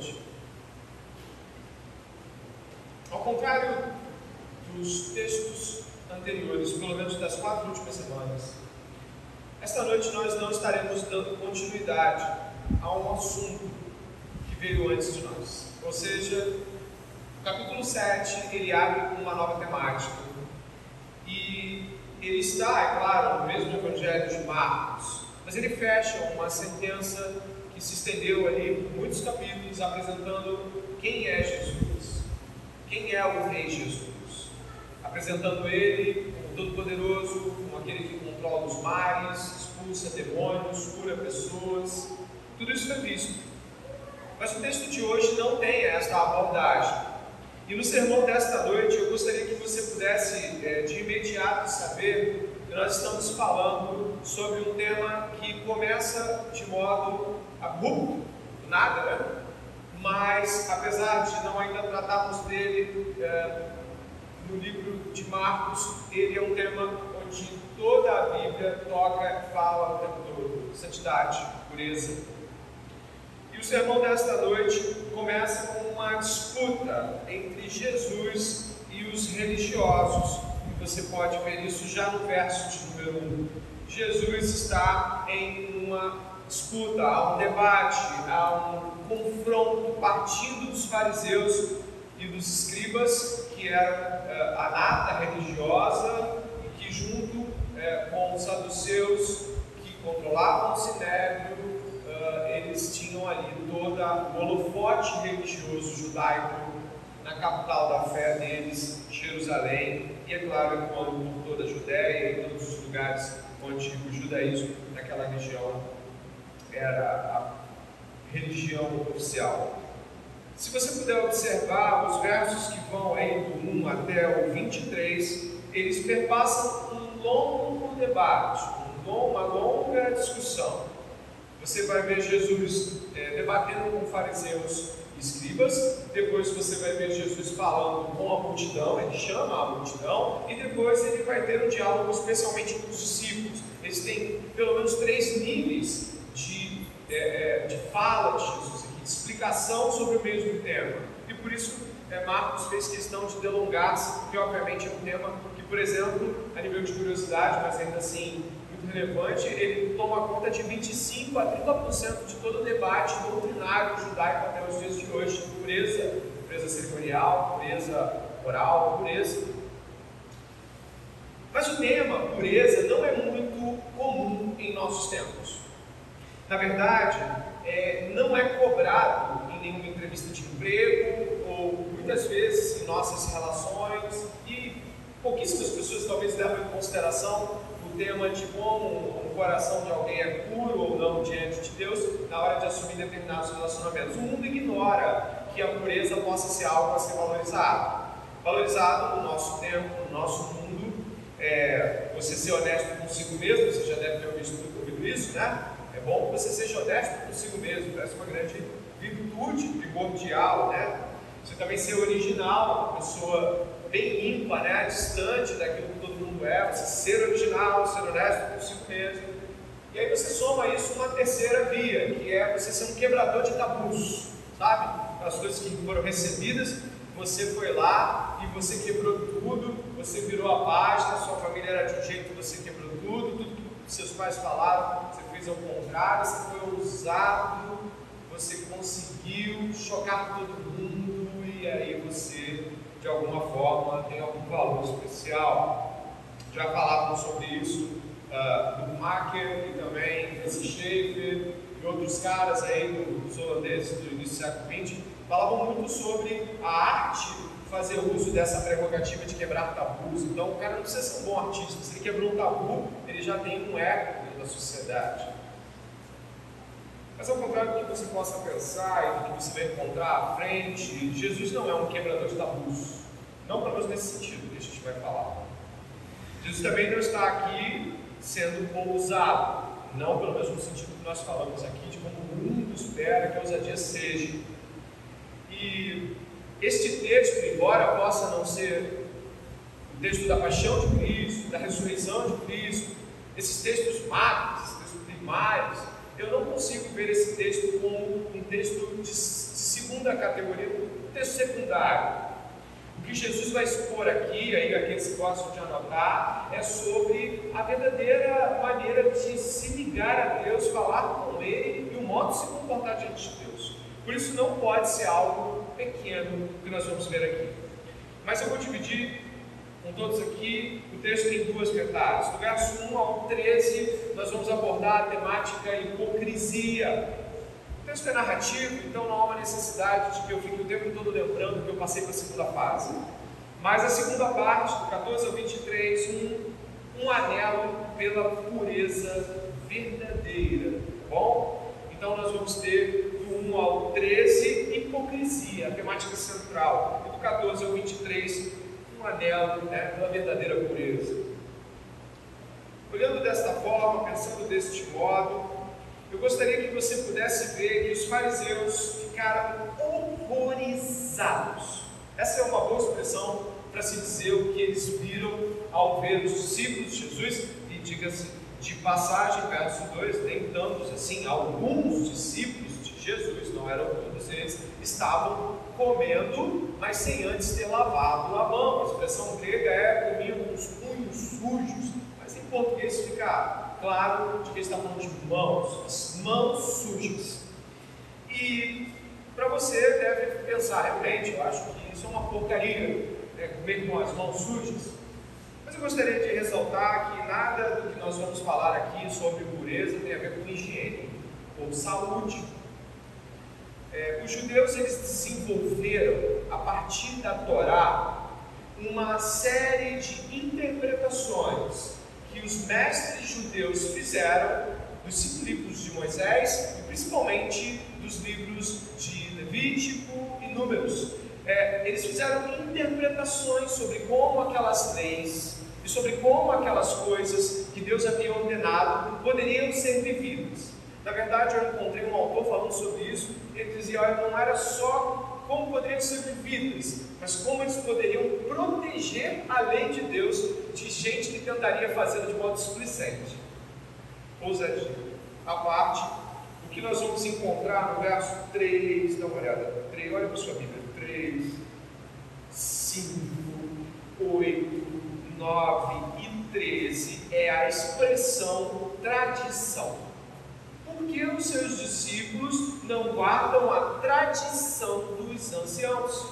noite. Ao contrário dos textos anteriores, pelo menos das quatro últimas semanas, esta noite nós não estaremos dando continuidade a um assunto que veio antes de nós. Ou seja, o capítulo 7 ele abre com uma nova temática. E ele está, é claro, no mesmo Evangelho de Marcos, mas ele fecha uma sentença se estendeu ali por muitos capítulos apresentando quem é Jesus, quem é o Rei Jesus, apresentando ele como todo-poderoso, como aquele que controla os mares, expulsa demônios, cura pessoas. Tudo isso foi visto. Mas o texto de hoje não tem esta abordagem. E no sermão desta noite eu gostaria que você pudesse é, de imediato saber que nós estamos falando sobre um tema que começa de modo abrupto, nada, né? Mas apesar de não ainda tratarmos dele é, no livro de Marcos, ele é um tema onde toda a Bíblia toca fala o tempo todo: santidade, pureza. E o sermão desta noite começa com uma disputa entre Jesus e os religiosos. E você pode ver isso já no verso de número 1. Jesus está em uma disputa, há um debate, há um confronto partindo dos fariseus e dos escribas, que eram uh, a nata religiosa e que, junto uh, com os saduceus, que controlavam o sinédrio, uh, eles tinham ali todo o holofote religioso judaico na capital da fé deles, Jerusalém, e é claro, por toda a Judéia e todos os lugares onde o judaísmo naquela região era a religião oficial. Se você puder observar os versos que vão aí do 1 até o 23, eles perpassam um longo debate, uma longa discussão. Você vai ver Jesus é, debatendo com fariseus escribas, depois você vai ver Jesus falando com a multidão, ele chama a multidão, e depois ele vai ter um diálogo especialmente com os discípulos. Eles têm pelo menos três níveis de, é, de fala de Jesus aqui, de explicação sobre o mesmo tema. E por isso é, Marcos fez questão de delongar-se, porque obviamente é um tema que, por exemplo, a nível de curiosidade, mas ainda assim relevante, ele toma conta de 25 a 30% de todo o debate doutrinário judaico até os dias de hoje, pureza, pureza cerimonial, pureza oral, pureza. Mas o tema pureza não é muito comum em nossos tempos. Na verdade, é, não é cobrado em nenhuma entrevista de emprego ou muitas vezes em nossas relações e pouquíssimas pessoas talvez levam em consideração tema de como o coração de alguém é puro ou não diante de Deus na hora de assumir determinados relacionamentos. O mundo ignora que a pureza possa ser algo a ser valorizado. Valorizado no nosso tempo, no nosso mundo, é, você ser honesto consigo mesmo, você já deve ter ouvido, ouvido isso, né? É bom que você seja honesto consigo mesmo, parece uma grande virtude primordial, né? Você também ser original, uma pessoa bem limpa, né? Distante daquilo que todo mundo é, você ser original, ser honesto consigo mesmo. E aí você soma isso uma terceira via, que é você ser um quebrador de tabus, sabe? As coisas que foram recebidas, você foi lá e você quebrou tudo, você virou a página, sua família era de um jeito, você quebrou tudo, tudo que seus pais falaram, você fez ao contrário, você foi ousado, você conseguiu chocar todo mundo e aí você, de alguma forma, tem algum valor especial. Já falávamos sobre isso uh, do Macker e também Francis Schaeffer e outros caras aí dos holandeses do início do século XX falavam muito sobre a arte fazer uso dessa prerrogativa de quebrar tabus. Então, o cara não precisa ser um bom artista. Se ele quebrou um tabu, ele já tem um eco dentro da sociedade. Mas ao contrário do que você possa pensar e do que você vai encontrar à frente, Jesus não é um quebrador de tabus. Não pelo menos nesse sentido que a gente vai falar. Jesus também não está aqui sendo ousado. Não pelo menos no sentido que nós falamos aqui, de como o mundo espera que a ousadia seja. E este texto, embora possa não ser o texto da paixão de Cristo, da ressurreição de Cristo, esses textos macros, esses textos primários, eu não consigo ver esse texto como um texto discipular segunda categoria, o texto secundário. O que Jesus vai expor aqui, aí aqueles que gostam de anotar, é sobre a verdadeira maneira de se ligar a Deus, falar com Ele e o modo de se comportar diante de Deus. Por isso não pode ser algo pequeno que nós vamos ver aqui. Mas eu vou dividir com todos aqui texto em duas metades. Do verso 1 ao 13, nós vamos abordar a temática hipocrisia. O texto é narrativo, então não há uma necessidade de que eu fique o tempo todo lembrando que eu passei para a segunda fase. Mas a segunda parte, do 14 ao 23, um, um anelo pela pureza verdadeira. Tá bom? Então nós vamos ter do 1 ao 13, hipocrisia, a temática central. E do 14 ao 23, um anelo né, pela verdadeira pureza. Olhando desta forma, pensando deste modo, eu gostaria que você pudesse ver que os fariseus ficaram horrorizados. Essa é uma boa expressão para se dizer o que eles viram ao ver os discípulos de Jesus, e diga-se de passagem, verso 2, nem tantos assim, alguns discípulos Jesus, não eram todos eles, estavam comendo, mas sem antes ter lavado a mão. A expressão grega é comiam com os punhos sujos, mas em português fica claro de que está falando de mãos, as mãos sujas. E para você deve pensar, realmente, eu acho que isso é uma porcaria, né, comer com as mãos sujas. Mas eu gostaria de ressaltar que nada do que nós vamos falar aqui sobre pureza tem a ver com higiene ou saúde. É, os judeus eles desenvolveram a partir da Torá uma série de interpretações que os mestres judeus fizeram dos livros de Moisés e principalmente dos livros de Levítico e Números. É, eles fizeram interpretações sobre como aquelas leis e sobre como aquelas coisas que Deus havia ordenado poderiam ser vividas. Na verdade, eu encontrei um autor falando sobre isso. Ele dizia: olha, não era só como poderiam ser vividas, mas como eles poderiam proteger a lei de Deus de gente que tentaria fazê-la de modo displicente. Ousadia. A parte, o que nós vamos encontrar no verso 3, dá uma olhada. 3, olha para sua Bíblia. 3, 5, 8, 9 e 13 é a expressão tradição porque os seus discípulos não guardam a tradição dos anciãos.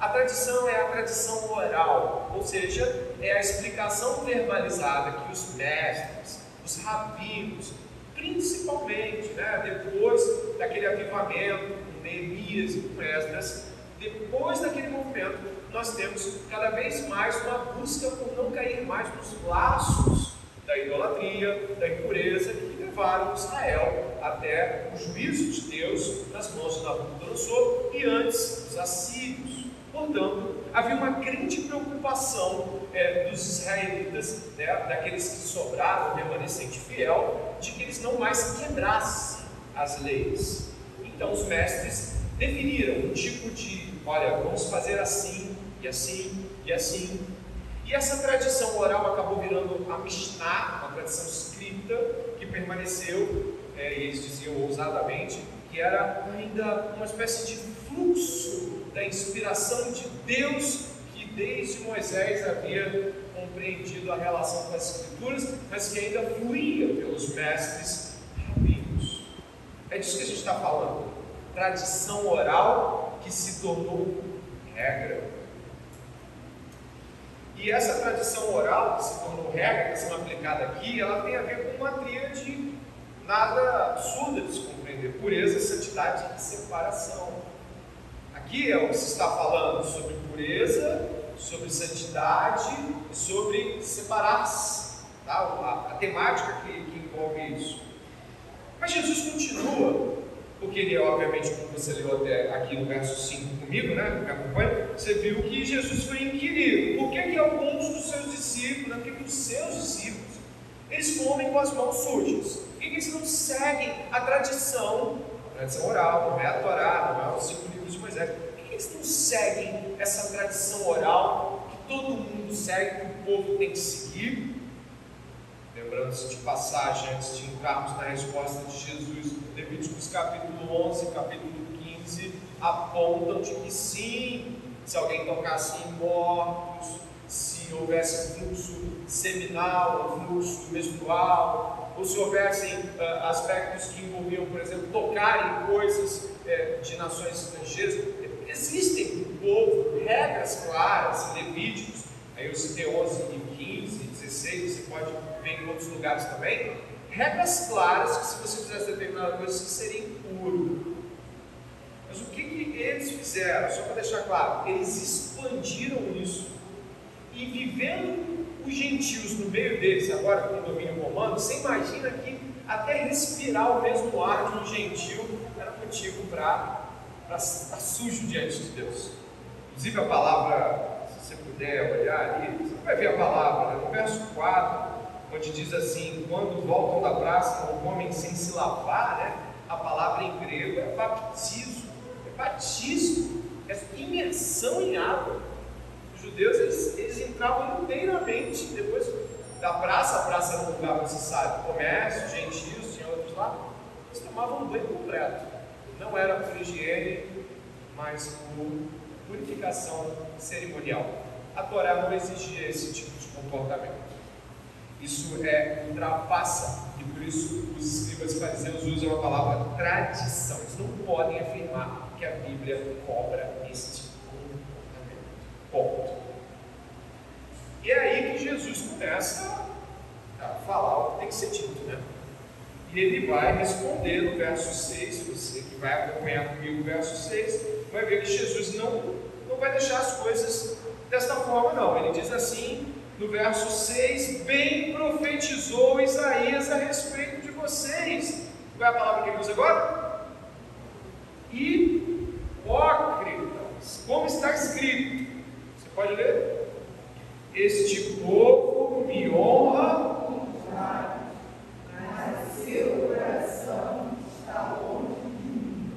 A tradição é a tradição oral, ou seja, é a explicação verbalizada que os mestres, os rabinos, principalmente né, depois daquele avivamento com Neemias e com Esdras, depois daquele movimento, nós temos cada vez mais uma busca por não cair mais nos laços da idolatria, da impureza que levaram Israel até o juízo de Deus nas mãos de Nabucodonosor e antes os assírios. Portanto, havia uma grande preocupação é, dos israelitas, né, daqueles que sobraram, remanescente fiel, de que eles não mais quebrassem as leis. Então, os mestres definiram um tipo de: olha, vamos fazer assim, e assim, e assim, e essa tradição oral acabou virando a Mishnah, uma tradição escrita permaneceu, é, e eles diziam ousadamente, que era ainda uma espécie de fluxo da inspiração de Deus que desde Moisés havia compreendido a relação com as Escrituras, mas que ainda fluía pelos mestres rabinos. É disso que a gente está falando. Tradição oral que se tornou regra. E essa tradição oral, que se tornou regra, que está sendo aplicada aqui, ela tem a ver com uma tríade nada absurda de se compreender: pureza, santidade e separação. Aqui é o que se está falando sobre pureza, sobre santidade e sobre separar-se. Tá? A, a, temática que, que envolve isso. Mas Jesus continua porque ele, obviamente, como você leu até aqui no verso 5 comigo, né, que acompanha, você viu que Jesus foi inquirido. Por que, que alguns dos seus discípulos, né, por que os seus discípulos, eles comem com as mãos sujas? Por que, que eles não seguem a tradição, a tradição oral, não é a Torá, não é os cinco livros de Moisés? Por que, que eles não seguem essa tradição oral que todo mundo segue, que o povo tem que seguir? Lembrando-se de passagem antes de entrarmos na resposta de Jesus, Levíticos capítulo 11, capítulo 15 apontam de que sim, se alguém tocasse em mortos, se houvesse fluxo seminal, fluxo menstrual, ou se houvessem uh, aspectos que envolviam, por exemplo, tocar em coisas uh, de nações estrangeiras. Existem no povo regras claras, Levíticos, aí eu citei 11 e 15, 16, você pode ver em outros lugares também, regras claras que se você fizesse determinada coisa, você seria impuro. Mas o que, que eles fizeram? Só para deixar claro, eles expandiram isso e vivendo os gentios no meio deles, agora com o domínio romano, você imagina que até respirar o mesmo ar de um gentil era motivo para estar sujo diante de Deus. Inclusive a palavra, se você puder olhar ali, você vai ver a palavra, né? no verso 4, onde diz assim: quando voltam da praça, não comem sem se lavar, né? a palavra em grego é baptizo, é batismo, é imersão em água. Os judeus eles, eles entravam inteiramente depois da praça, a praça era um lugar, você sabe, comércio, gentios, tinha outros lá, eles tomavam um banho completo. Não era por higiene, mas por purificação cerimonial. A Torá não exigia esse tipo de comportamento. Isso é ultrapassa, e por isso os escribas fariseus usam a palavra tradição. Eles não podem afirmar que a Bíblia cobra este comportamento. Ponto. E é aí que Jesus começa a falar o que tem que ser dito, né? E ele vai responder no verso 6, você que vai acompanhar comigo o verso 6, vai ver que Jesus não, não vai deixar as coisas desta forma, não. Ele diz assim, no verso 6, bem profetizou Isaías a respeito de vocês. Qual é a palavra que ele usa agora? Hipócritas. Como está escrito? Você pode ler? Este povo me honra, mas seu coração está longe de mim.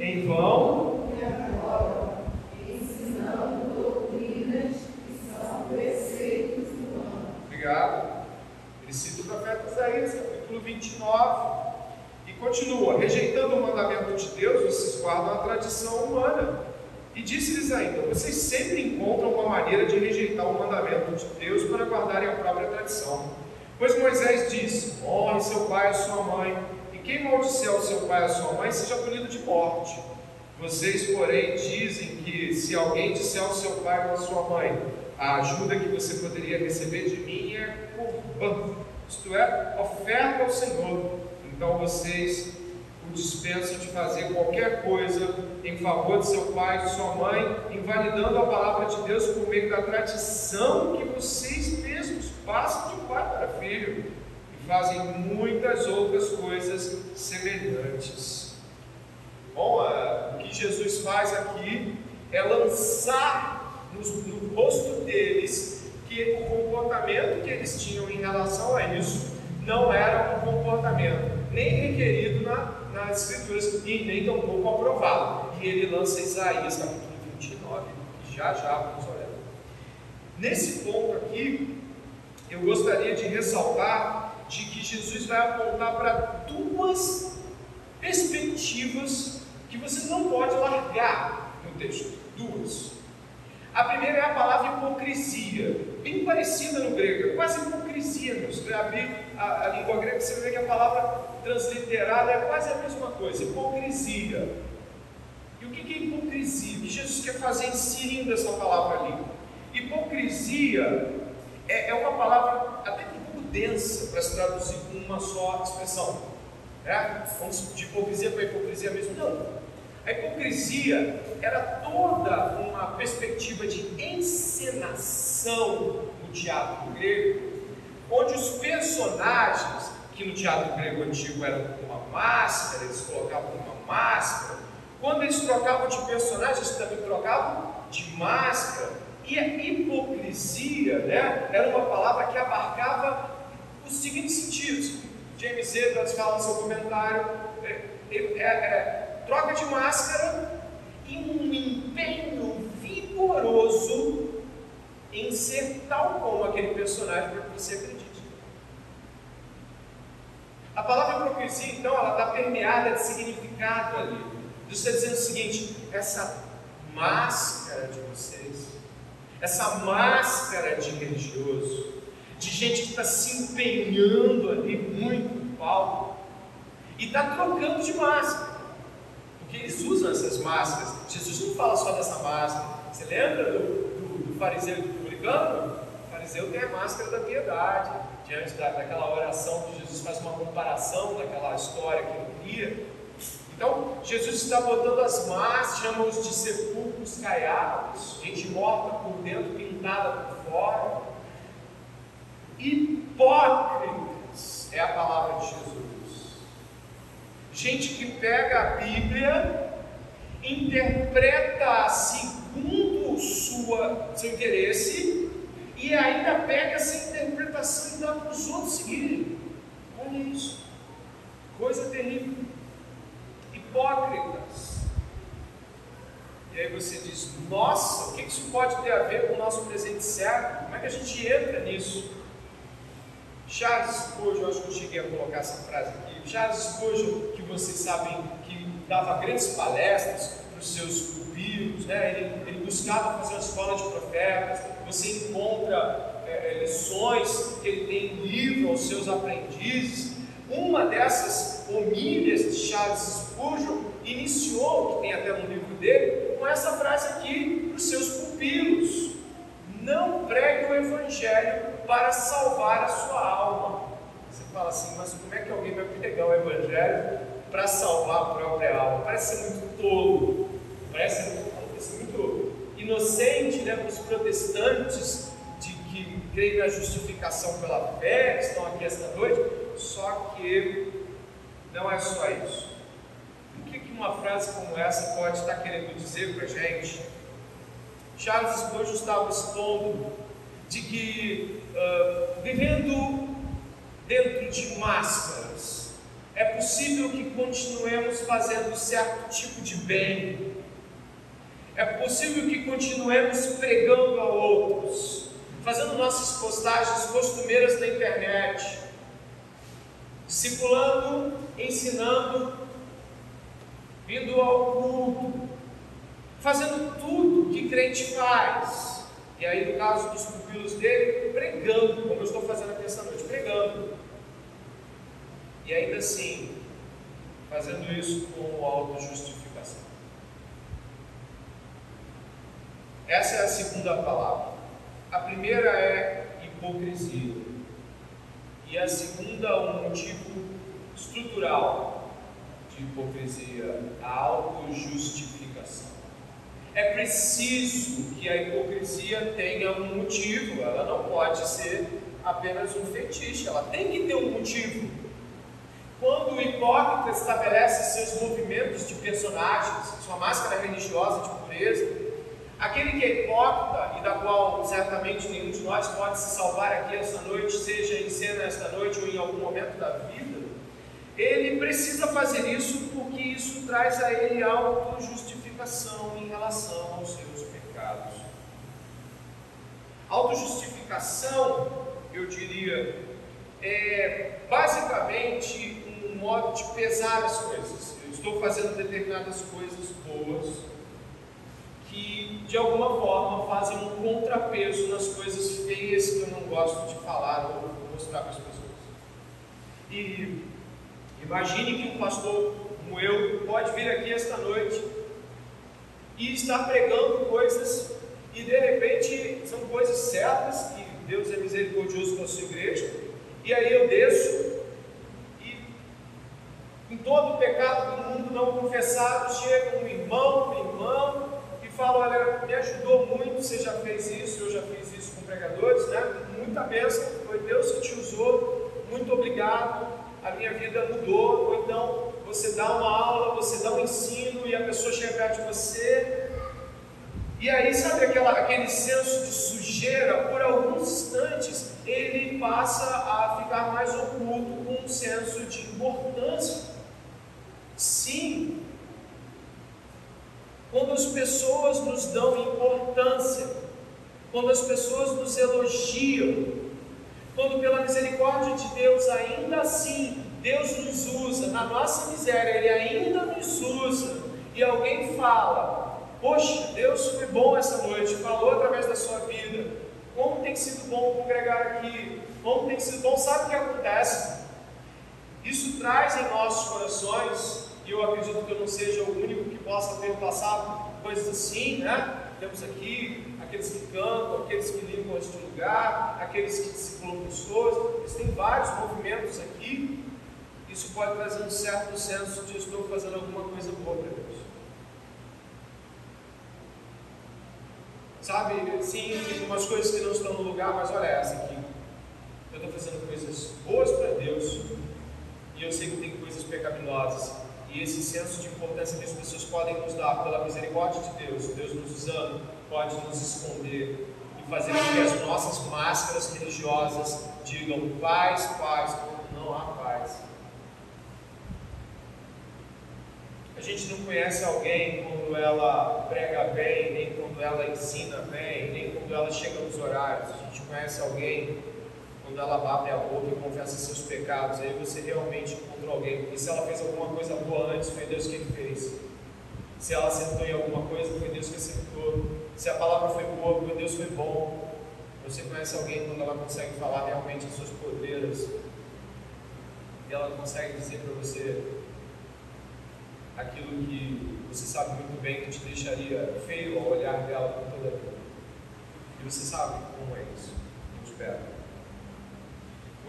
Em vão Obrigado. Ele cita o profeta Isaías, capítulo 29, e continua: rejeitando o mandamento de Deus, vocês guardam a tradição humana. E disse-lhes ainda: vocês sempre encontram uma maneira de rejeitar o mandamento de Deus para guardarem a própria tradição. Pois Moisés disse: honre seu pai e sua mãe, e quem maldizer o seu pai e sua mãe seja punido de morte. Vocês, porém, dizem que se alguém disser ao seu pai ou à sua mãe, a ajuda que você poderia receber de mim é corban, isto é, oferta ao Senhor. Então vocês o dispensam de fazer qualquer coisa em favor de seu pai de sua mãe, invalidando a palavra de Deus por meio da tradição que vocês mesmos passam de pai para filho e fazem muitas outras coisas semelhantes. Bom, o que Jesus faz aqui é lançar no rosto deles que o comportamento que eles tinham em relação a isso não era um comportamento nem requerido na, nas Escrituras e nem tampouco aprovado. E ele lança Isaías capítulo 29, que já já vamos olhar. Nesse ponto aqui, eu gostaria de ressaltar de que Jesus vai apontar para duas perspectivas que você não pode largar no texto. Duas. A primeira é a palavra hipocrisia, bem parecida no grego, é quase hipocrisia. Você abrir a, a língua grega, você ver que a palavra transliterada é quase a mesma coisa, hipocrisia. E o que é hipocrisia? O que Jesus quer fazer inserindo essa palavra ali? Hipocrisia é, é uma palavra até um pouco densa para se traduzir com uma só expressão. Né? Vamos de hipocrisia para hipocrisia mesmo? Não. A hipocrisia era toda uma perspectiva encenação no teatro grego, onde os personagens, que no teatro grego antigo eram com uma máscara, eles colocavam uma máscara, quando eles trocavam de personagem, eles também trocavam de máscara. E a hipocrisia né, era uma palavra que abarcava os seguintes sentidos. James Edwards fala no seu comentário, é, é, é, troca de máscara e um empenho vigoroso em ser tal como aquele personagem para que você acredite. A palavra hipocrisia, então, ela está permeada de significado ali. Jesus está dizendo o seguinte: essa máscara de vocês, essa máscara de religioso, de gente que está se empenhando ali muito palco e está trocando de máscara. Porque eles usam essas máscaras. Jesus não fala só dessa máscara. Você lembra do, do, do fariseu e publicano? O fariseu tem a máscara da piedade. Diante da, daquela oração que Jesus faz uma comparação daquela história que ele cria. Então, Jesus está botando as máscaras, chama-os de sepulcros caiados, gente morta por dentro, pintada por fora. Hipócritas é a palavra de Jesus. Gente que pega a Bíblia, interpreta segundo sua, seu interesse e ainda pega essa interpretação e dá para os outros seguirem. Olha isso. Coisa terrível hipócritas. E aí você diz: Nossa, o que isso pode ter a ver com o nosso presente certo? Como é que a gente entra nisso? Charles Spurgeon, acho que eu cheguei a colocar essa frase aqui. Charles Spurgeon, que vocês sabem que dava grandes palestras os seus pupilos, né? ele, ele buscava fazer uma escola de profetas. Você encontra é, lições que ele tem em livro aos seus aprendizes. Uma dessas homílias de Charles Spurgeon iniciou, que tem até no livro dele, com essa frase aqui para os seus pupilos: Não pregue o Evangelho para salvar a sua alma. Você fala assim, mas como é que alguém vai pregar o Evangelho para salvar a própria alma? Parece ser muito tolo, parece ser muito inocente né, para os protestantes de que creem na justificação pela fé, que estão aqui esta noite só que não é só isso. O que, que uma frase como essa pode estar querendo dizer para a gente? Charles Spurgeon estava expondo de que, uh, vivendo dentro de máscaras, é possível que continuemos fazendo certo tipo de bem, é possível que continuemos pregando a outros, fazendo nossas postagens costumeiras na internet, discipulando, ensinando, vindo ao culto, fazendo tudo que crente faz. E aí, no caso dos pupilos dele, pregando, como eu estou fazendo aqui essa noite, pregando. E ainda assim, fazendo isso com autojustificação. Essa é a segunda palavra. A primeira é hipocrisia. E a segunda, um motivo estrutural de hipocrisia, a autojustificação. É preciso que a hipocrisia tenha um motivo, ela não pode ser apenas um fetiche, ela tem que ter um motivo. Quando o hipócrita estabelece seus movimentos de personagens, sua máscara religiosa de pureza, Aquele que é hipócrita e da qual certamente nenhum de nós pode se salvar aqui esta noite, seja em cena esta noite ou em algum momento da vida, ele precisa fazer isso porque isso traz a ele autojustificação em relação aos seus pecados. Autojustificação, eu diria, é basicamente um modo de pesar as coisas. Eu estou fazendo determinadas coisas boas que de alguma forma fazem um contrapeso nas coisas feias que eu não gosto de falar ou mostrar para as pessoas. E imagine que um pastor como eu pode vir aqui esta noite e estar pregando coisas e de repente são coisas certas que Deus é misericordioso com a sua igreja e aí eu desço e em todo o pecado do mundo não confessado chega um irmão, uma irmã fala, olha, me ajudou muito, você já fez isso, eu já fiz isso com pregadores, né? Muita bênção, foi Deus que te usou, muito obrigado, a minha vida mudou. Ou então você dá uma aula, você dá um ensino e a pessoa chega perto de você. E aí, sabe aquela, aquele senso de sujeira, por alguns instantes, ele passa a ficar mais oculto com um senso de importância. Sim, quando as pessoas nos dão importância, quando as pessoas nos elogiam, quando pela misericórdia de Deus ainda assim Deus nos usa, na nossa miséria Ele ainda nos usa, e alguém fala: Poxa, Deus foi bom essa noite, falou através da sua vida. Como tem sido bom congregar aqui? Como tem sido bom? Sabe o que acontece? Isso traz em nossos corações, e eu acredito que eu não seja o único que possa ter passado coisas assim, né? Temos aqui aqueles que cantam, aqueles que limpam este lugar, aqueles que discipulam pessoas, existem vários movimentos aqui. Isso pode trazer um certo senso de estou fazendo alguma coisa boa para Deus. Sabe, sim, tem umas coisas que não estão no lugar, mas olha essa aqui. Eu estou fazendo coisas boas para Deus e eu sei que tem coisas pecaminosas. E esse senso de importância que as pessoas podem nos dar pela misericórdia de Deus, Deus nos usando, pode nos esconder e fazer com que as nossas máscaras religiosas digam paz, paz, quando não há paz. A gente não conhece alguém quando ela prega bem, nem quando ela ensina bem, nem quando ela chega nos horários. A gente conhece alguém quando ela abre a boca e confessa seus pecados. Aí você realmente encontrou alguém. E se ela fez alguma coisa boa antes, foi Deus quem fez. Se ela acertou em alguma coisa, foi Deus que acertou. Se a palavra foi boa, foi Deus foi bom. Você conhece alguém quando ela consegue falar realmente as suas poderes e ela consegue dizer para você aquilo que você sabe muito bem que te deixaria feio ao olhar dela por toda a vida. E você sabe como é isso. Eu espero.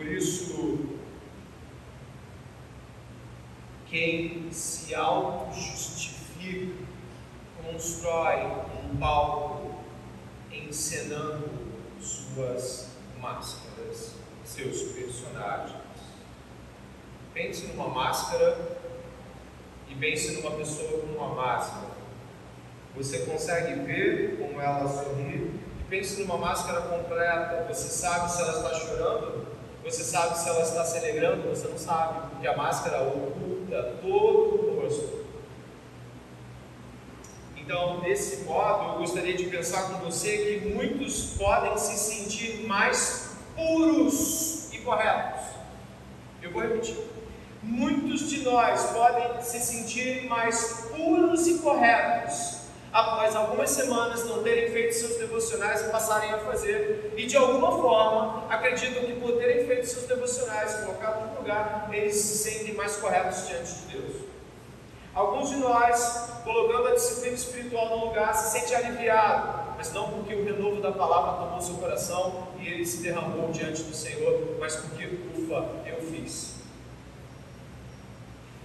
Por isso, quem se auto-justifica, constrói um palco encenando suas máscaras, seus personagens. Pense numa máscara e pense numa pessoa com uma máscara. Você consegue ver como ela sorri e pense numa máscara completa. Você sabe se ela está chorando, você sabe se ela está se alegrando, você não sabe, porque a máscara oculta todo o rosto. Então, desse modo, eu gostaria de pensar com você que muitos podem se sentir mais puros e corretos. Eu vou repetir muitos de nós podem se sentir mais puros e corretos após algumas semanas não terem feito seus devocionais e passarem a fazer, e de alguma forma acreditam que por terem feito seus devocionais, colocado no lugar, eles se sentem mais corretos diante de Deus. Alguns de nós, colocando a disciplina espiritual no lugar, se sente aliviado, mas não porque o renovo da palavra tomou seu coração e ele se derramou diante do Senhor, mas porque, ufa, eu fiz.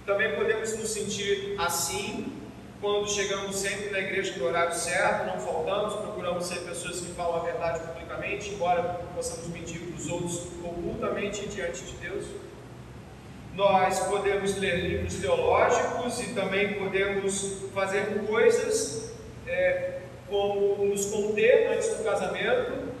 Também podemos nos sentir assim quando chegamos sempre na igreja no horário certo, não faltamos, procuramos ser pessoas que falam a verdade publicamente, embora possamos mentir para os outros ocultamente diante de Deus. Nós podemos ler livros teológicos e também podemos fazer coisas é, como nos conter antes do casamento,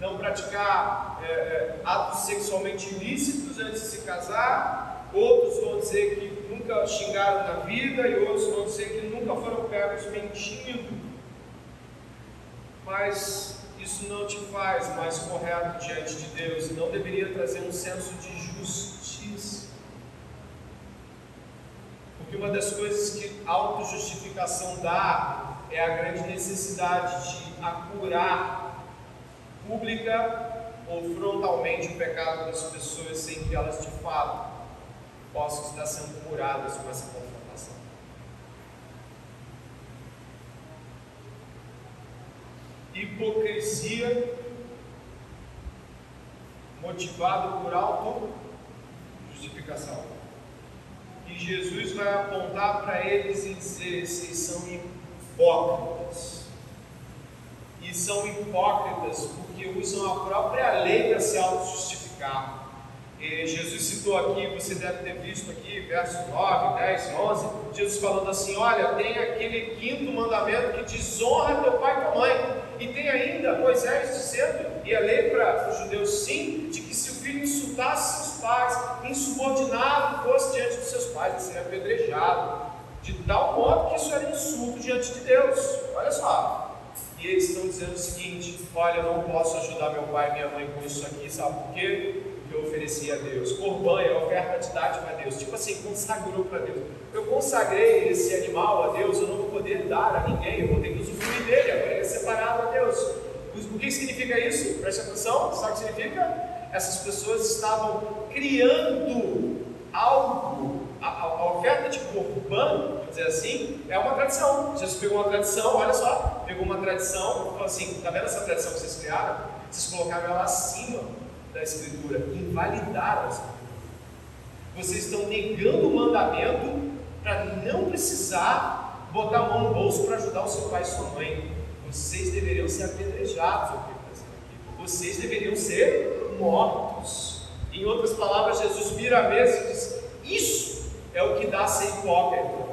não praticar é, é, atos sexualmente ilícitos antes de se casar. Outros vão dizer que nunca xingaram na vida e outros vão dizer que nunca foram pegos mentindo. Mas isso não te faz mais correto diante de Deus não deveria trazer um senso de justiça. Porque uma das coisas que a autojustificação dá é a grande necessidade de acurar pública ou frontalmente o pecado das pessoas sem que elas de fato possam estar sendo curadas com essa confrontação. Hipocrisia motivado por auto-justificação. E Jesus vai apontar para eles e dizer: vocês são hipócritas. E são hipócritas porque usam a própria lei para se auto-justificar. Jesus citou aqui, você deve ter visto aqui, versos 9, 10, 11, Jesus falando assim: Olha, tem aquele quinto mandamento que desonra teu pai e tua mãe. E tem ainda Moisés dizendo, e a lei para os judeus sim, de que se o filho insultasse seus pais, insubordinado fosse diante dos seus pais, ele seria apedrejado. De tal modo que isso era insulto diante de Deus. Olha só. E eles estão dizendo o seguinte: Olha, eu não posso ajudar meu pai e minha mãe com isso aqui, sabe por quê? Eu ofereci a Deus. Corban é a oferta de dádiva a Deus. Tipo assim, consagrou para Deus. Eu consagrei esse animal a Deus, eu não vou poder dar a ninguém, eu vou ter que usufruir dele, agora ele é separado a Deus. O que significa isso? Preste atenção, sabe o que significa? Essas pessoas estavam criando algo. A, a, oferta de corban, vamos dizer assim, é uma tradição. Jesus pegou uma tradição, olha só, pegou uma tradição, falou assim: está vendo essa tradição que vocês criaram? Vocês colocaram ela acima da Escritura, invalidaram a Escritura. Vocês estão negando o mandamento para não precisar botar a mão no bolso para ajudar o seu pai e sua mãe. Vocês deveriam ser apedrejados, vocês deveriam ser mortos. Em outras palavras, Jesus vira a mesa e diz: Isso é o que dá ser hipócrita.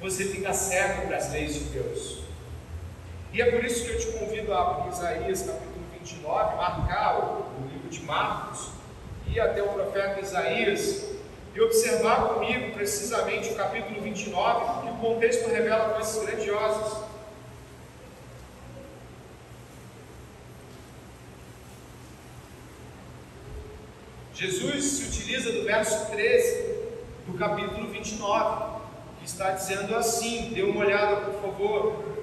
Você fica cego para as leis de Deus. E é por isso que eu te convido a abrir Isaías capítulo 29, marcar de Marcos, e até o profeta Isaías, e observar comigo precisamente o capítulo 29, que o contexto revela coisas grandiosas. Jesus se utiliza do verso 13 do capítulo 29, que está dizendo assim: dê uma olhada, por favor.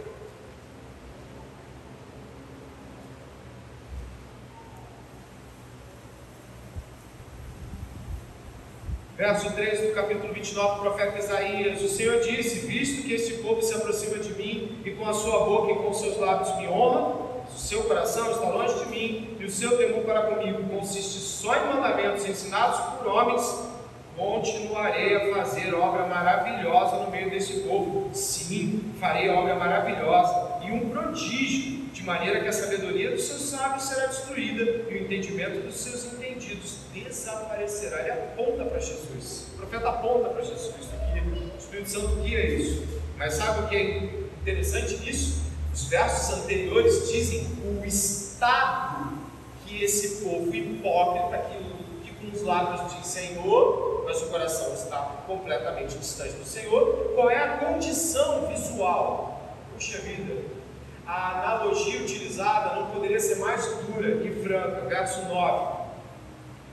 Verso 13 do capítulo 29 do profeta Isaías: O Senhor disse: Visto que este povo se aproxima de mim e com a sua boca e com seus lábios me honra, o seu coração está longe de mim e o seu temor para comigo consiste só em mandamentos ensinados por homens, continuarei a fazer obra maravilhosa no meio desse povo. Sim, farei obra maravilhosa e um prodígio, de maneira que a sabedoria dos seus sábios será destruída e o entendimento dos seus entendidos desaparecerá. Ele aponta para Jesus. O profeta aponta para Jesus. O Espírito Santo guia isso. Mas sabe o que é interessante nisso? Os versos anteriores dizem o estado que esse povo hipócrita, que, que com os lábios diz Senhor, mas o coração está completamente distante do Senhor, qual é a condição visual? Puxa vida, a analogia utilizada não poderia ser mais dura e franca. Verso 9.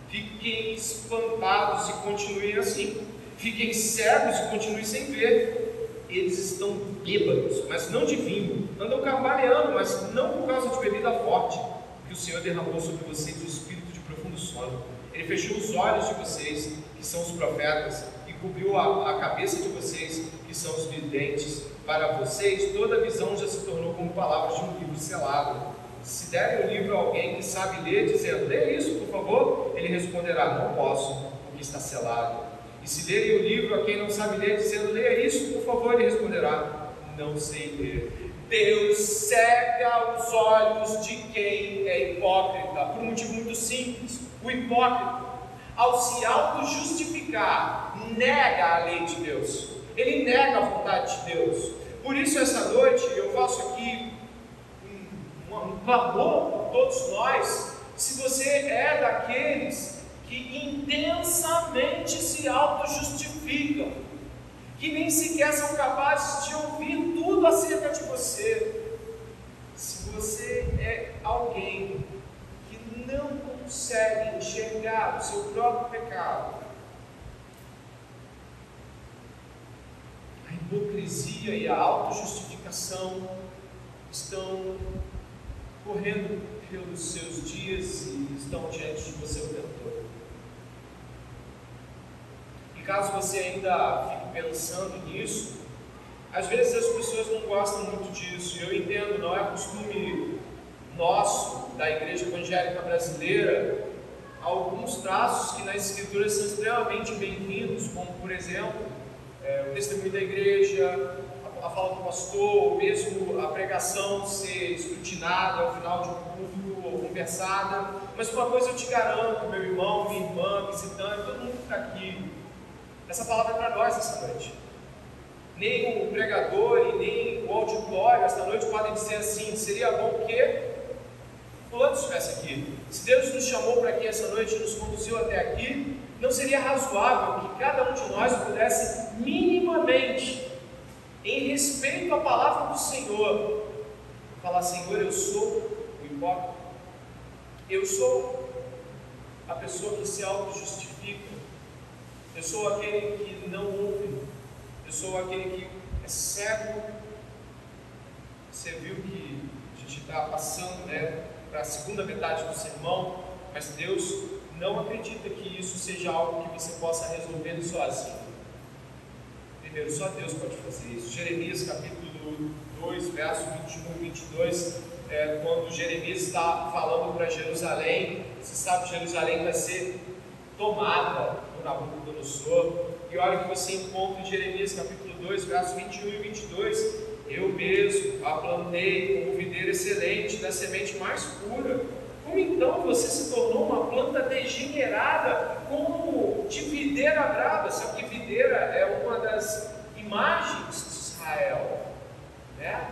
Fiquem espantados e continuem assim. Fiquem cegos e continuem sem ver eles estão bêbados, mas não de vinho, andam cambaleando, mas não por causa de bebida forte, que o Senhor derramou sobre vocês o espírito de profundo sono. Ele fechou os olhos de vocês, que são os profetas, e cobriu a, a cabeça de vocês, que são os videntes. Para vocês, toda visão já se tornou como palavras de um livro selado. Se derem o livro a alguém que sabe ler, dizendo, lê isso, por favor, ele responderá, não posso, porque está selado. E se lerem o livro a quem não sabe ler, dizendo, leia isso, por favor, ele responderá, não sei ler. Deus cega os olhos de quem é hipócrita, por um motivo muito simples. O hipócrita, ao se auto-justificar, nega a lei de Deus, ele nega a vontade de Deus. Por isso, essa noite, eu faço aqui um, um clamor por todos nós. Se você é daqueles que intensamente se auto-justificam, que nem sequer são capazes de ouvir tudo acerca de você. Se você é alguém que não consegue enxergar o seu próprio pecado, hipocrisia e a auto-justificação estão correndo pelos seus dias e estão diante de você o tempo todo caso você ainda fique pensando nisso, às vezes as pessoas não gostam muito disso. Eu entendo, não é costume nosso, da igreja evangélica brasileira, alguns traços que nas escrituras são extremamente bem-vindos, como por exemplo, é, o testemunho da igreja, a, a fala do pastor, ou mesmo a pregação ser escrutinada ao final de um culto ou conversada. Mas uma coisa eu te garanto, meu irmão, minha irmã, visitante, todo mundo que está aqui, essa palavra é para nós essa noite. Nem o pregador e nem o auditório esta noite podem dizer assim: seria bom que fulano estivesse aqui. Se Deus nos chamou para aqui essa noite e nos conduziu até aqui, não seria razoável que cada um de nós pudesse minimamente, em respeito à palavra do Senhor, falar: Senhor, eu sou o hipócrita, eu sou a pessoa que se auto-justifica, eu sou aquele que não ouve, eu sou aquele que é cego. Você viu que a gente está passando né, para a segunda metade do sermão, mas Deus não acredita que isso seja algo que você possa resolver sozinho. Primeiro, só Deus pode fazer isso. Jeremias capítulo 2, verso 21 e 22, é, quando Jeremias está falando para Jerusalém, você sabe que Jerusalém vai ser tomada por Nabucodonosor, e olha que você encontra em Jeremias capítulo 2, verso 21 e 22, eu mesmo a plantei como videira excelente, da semente mais pura, como então você se tornou uma planta degenerada como de videira brava? Sabe que videira é uma das imagens de Israel, né?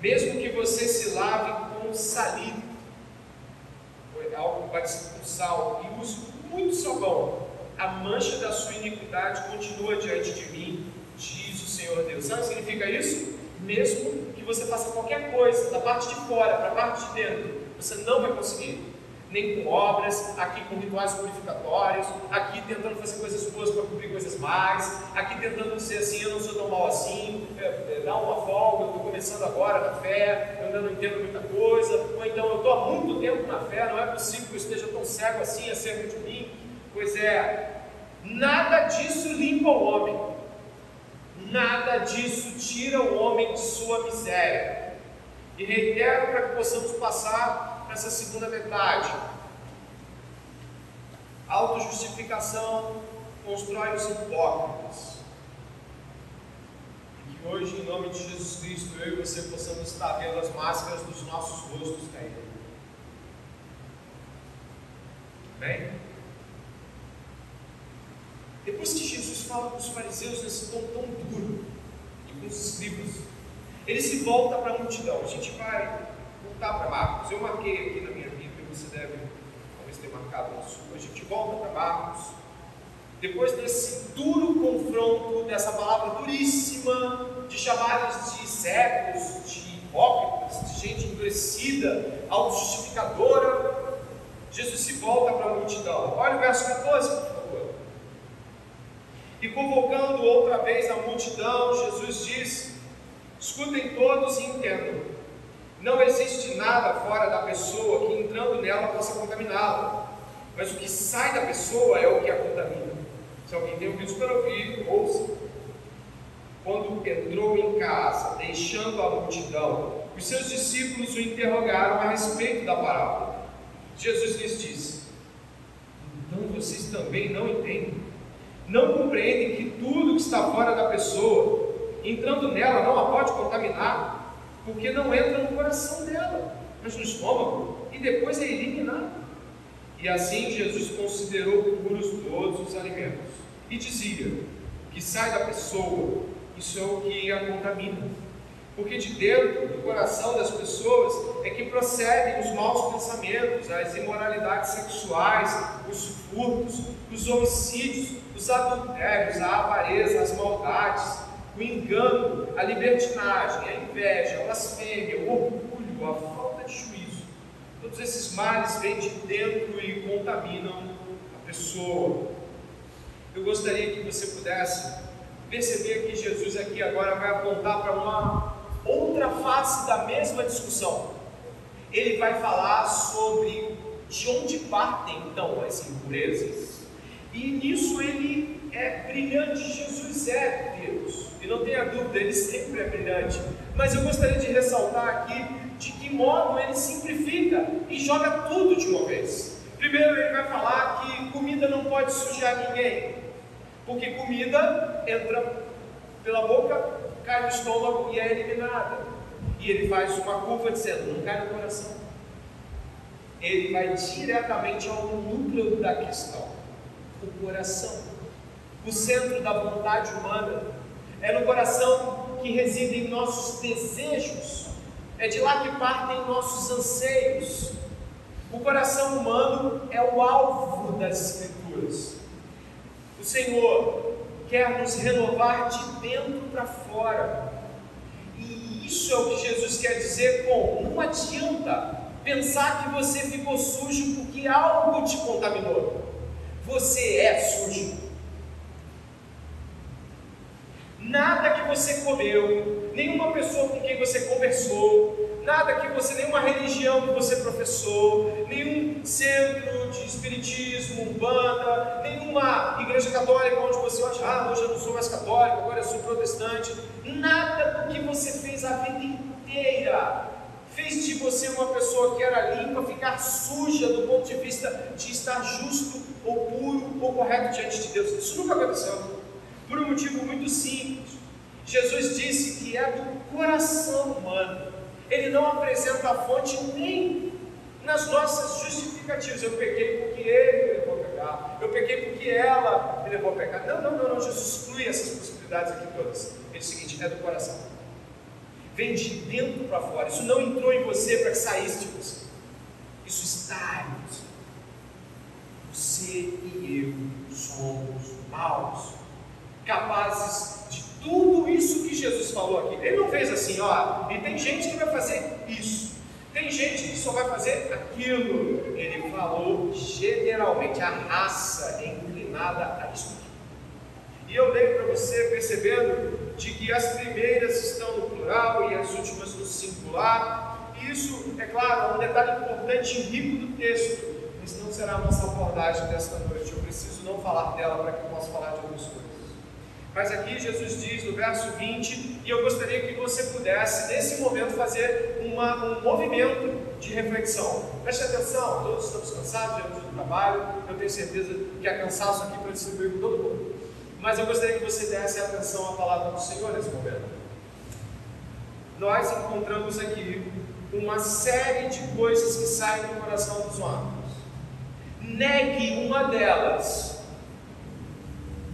Mesmo que você se lave com saliva, algo parecido com sal, e use muito sabão, a mancha da sua iniquidade continua diante de mim, diz o Senhor Deus. Sabe o que significa isso? Mesmo que você faça qualquer coisa, da parte de fora para a parte de dentro, você não vai conseguir. Nem com obras, aqui com rituais purificatórios, aqui tentando fazer coisas boas para cobrir coisas mais, aqui tentando dizer assim, eu não sou tão mal assim, é, é, dá uma folga, eu estou começando agora na fé, eu ainda não entendo muita coisa, ou então eu estou há muito tempo na fé, não é possível que eu esteja tão cego assim acerca de mim. Pois é, nada disso limpa o homem, nada disso tira o homem de sua miséria. E reitero para que possamos passar para essa segunda metade. Autojustificação constrói os hipócritas. E que hoje, em nome de Jesus Cristo, eu e você possamos estar vendo as máscaras dos nossos rostos caindo. Bem? Depois que Jesus fala com os fariseus nesse tom tão duro, e com os escribas, ele se volta para a multidão. A gente vai voltar para Marcos. Eu marquei aqui na minha Bíblia, você deve talvez ter marcado na sua. A gente volta para Marcos. Depois desse duro confronto, dessa palavra duríssima, de chamadas de cegos, de hipócritas, de gente endurecida, autojustificadora, Jesus se volta para a multidão. Olha o verso 14, por favor. E convocando outra vez a multidão, Jesus diz: Escutem todos e entendam. Não existe nada fora da pessoa que entrando nela possa contaminá-la. Mas o que sai da pessoa é o que a contamina. Se alguém tem ouvidos para ouvir, ouça. Quando entrou em casa, deixando a multidão, os seus discípulos o interrogaram a respeito da parábola. Jesus lhes disse: Então vocês também não entendem? Não compreendem que tudo que está fora da pessoa entrando nela, não a pode contaminar, porque não entra no coração dela, mas no estômago, e depois é eliminado. E assim Jesus considerou puros todos os alimentos, e dizia: o que sai da pessoa, isso é o que a contamina. Porque de dentro do coração das pessoas é que procedem os maus pensamentos, as imoralidades sexuais, os furtos, os homicídios, os adultérios, a avareza, as maldades, o engano, a libertinagem, a inveja, a blasfêmia, o orgulho, a falta de juízo. Todos esses males vêm de dentro e contaminam a pessoa. Eu gostaria que você pudesse perceber que Jesus aqui agora vai apontar para uma outra face da mesma discussão. Ele vai falar sobre de onde partem então as impurezas. E nisso ele é brilhante. Jesus é Deus. E não tenha dúvida, ele sempre é brilhante. Mas eu gostaria de ressaltar aqui de que modo ele simplifica e joga tudo de uma vez. Primeiro, ele vai falar que comida não pode sujar ninguém, porque comida entra pela boca, cai no estômago e é eliminada. E ele faz uma curva dizendo: não cai no coração. Ele vai diretamente ao núcleo da questão, o coração, o centro da vontade humana é no coração que residem nossos desejos, é de lá que partem nossos anseios. O coração humano é o alvo das Escrituras. O Senhor quer nos renovar de dentro para fora. E isso é o que Jesus quer dizer com: não adianta pensar que você ficou sujo porque algo te contaminou. Você é sujo. Nada que você comeu, nenhuma pessoa com quem você conversou, nada que você, nenhuma religião que você professou, nenhum centro de espiritismo, umbanda, nenhuma igreja católica onde você acha, ah, hoje eu não sou mais católico, agora eu sou protestante, nada do que você fez a vida inteira fez de você uma pessoa que era limpa ficar suja do ponto de vista de estar justo ou puro ou correto diante de Deus. Isso nunca aconteceu. Por um motivo muito simples. Jesus disse que é do coração humano. Ele não apresenta a fonte nem nas nossas justificativas. Eu pequei porque ele me levou a pecar. Eu pequei porque ela me levou a pecar. Não, não, não, não. Jesus exclui essas possibilidades aqui todas. Ele diz o seguinte: é do coração. Vem de dentro para fora. Isso não entrou em você para que saísse de você. Isso está em você. Você e eu somos maus capazes de tudo isso que Jesus falou aqui. Ele não fez assim, ó, e tem gente que vai fazer isso, tem gente que só vai fazer aquilo. Ele falou generalmente, a raça é inclinada a isso. E eu leio para você percebendo de que as primeiras estão no plural e as últimas no singular. Isso, é claro, é um detalhe importante e rico do texto, mas não será a nossa abordagem desta noite. Eu preciso não falar dela para que eu possa falar de outras coisas. Mas aqui Jesus diz no verso 20, e eu gostaria que você pudesse, nesse momento, fazer uma, um movimento de reflexão. Preste atenção, todos estamos cansados, viemos do trabalho, eu tenho certeza que há cansaço aqui para distribuir com todo mundo. Mas eu gostaria que você desse atenção à palavra do Senhor nesse momento. Nós encontramos aqui uma série de coisas que saem do coração dos homens. Negue uma delas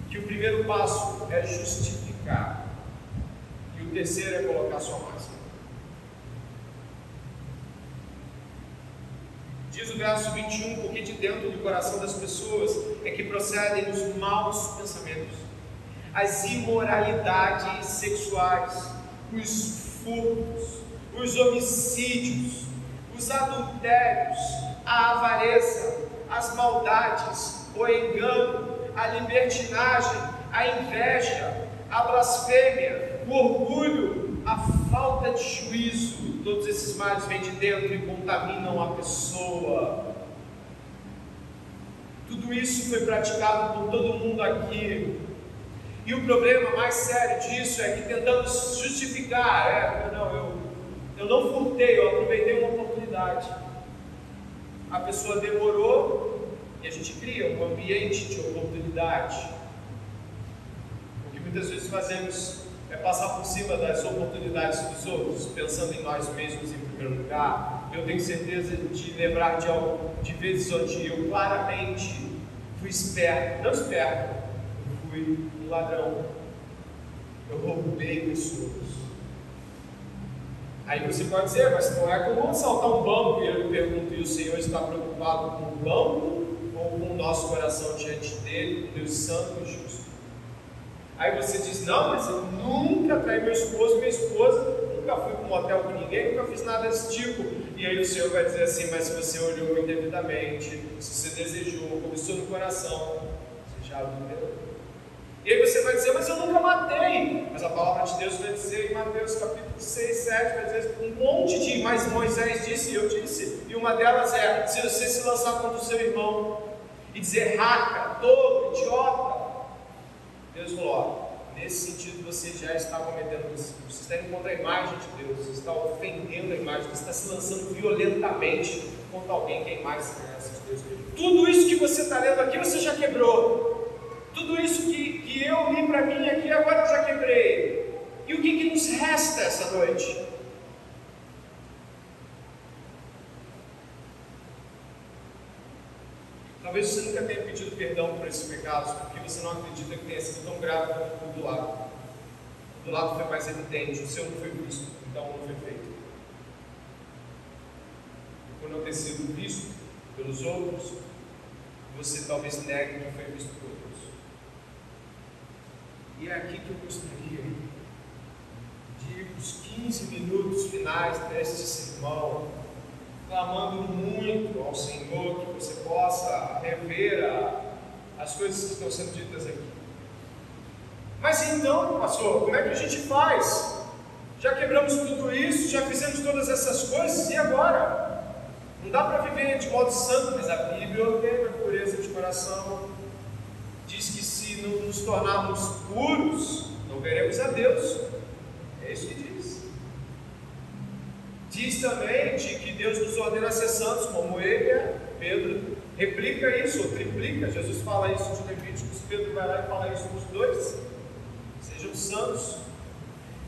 que o primeiro passo é justificar e o terceiro é colocar sua máscara. Diz o verso 21, porque de dentro do coração das pessoas é que procedem os maus pensamentos, as imoralidades sexuais, os furtos, os homicídios, os adultérios, a avareza, as maldades, o engano, a libertinagem, a inveja, a blasfêmia, o orgulho, a falta de juízo. Todos esses males vêm de dentro e contaminam a pessoa. Tudo isso foi praticado por todo mundo aqui. E o problema mais sério disso é que tentamos justificar, é, não, eu, eu não furtei, eu aproveitei uma oportunidade. A pessoa demorou e a gente cria um ambiente de oportunidade. O que muitas vezes fazemos é passar por cima das oportunidades dos outros, pensando em nós mesmos em primeiro lugar. Eu tenho certeza de lembrar de, algo, de vezes onde eu claramente fui esperto, não esperto, eu fui um ladrão. Eu roubei pessoas. Aí você pode dizer, mas não é como assaltar um banco e eu pergunto, e o Senhor está preocupado com o banco ou com o nosso coração diante dele, Deus santo e justo. Aí você diz: Não, mas eu nunca traí meu esposo, minha esposa, nunca fui para um hotel com ninguém, nunca fiz nada desse tipo. E aí o Senhor vai dizer assim: Mas se você olhou indevidamente, se você desejou, começou no coração, você já adulterou. E aí você vai dizer, mas eu nunca matei. Mas a palavra de Deus vai dizer em Mateus capítulo 6, 7, vai dizer um monte de, mas Moisés disse e eu disse. E uma delas é, se você se lançar contra o seu irmão, e dizer raca, tolo, idiota. Deus falou: ó, nesse sentido você já está cometendo isso. Você está indo contra a imagem de Deus, você está ofendendo a imagem, você está se lançando violentamente contra alguém que é a imagem semelhança de Deus. Tudo isso que você está lendo aqui, você já quebrou. Tudo isso que, que eu li para mim aqui, agora eu já quebrei. E o que, que nos resta essa noite? Talvez você nunca tenha pedido perdão por esses pecados, porque você não acredita que tenha sido tão grave quanto o do lado. O do lado foi mais evidente, o seu não foi visto, então não foi feito. Por não ter sido visto pelos outros, você talvez negue que foi visto por outros. E é aqui que eu gostaria de os 15 minutos finais deste sermão clamando muito ao Senhor que você possa rever a, as coisas que estão sendo ditas aqui. Mas então, pastor, como é que a gente faz? Já quebramos tudo isso, já fizemos todas essas coisas, e agora? Não dá para viver de modo santo, mas a Bíblia ordena a pureza de coração. Diz que se não nos tornarmos puros, não veremos a Deus. É isso que diz. Diz também de que Deus nos ordena ser santos, como ele é. Pedro replica isso, ou triplica. Jesus fala isso de Levíticos, Pedro vai lá e fala isso nos dois. Sejam santos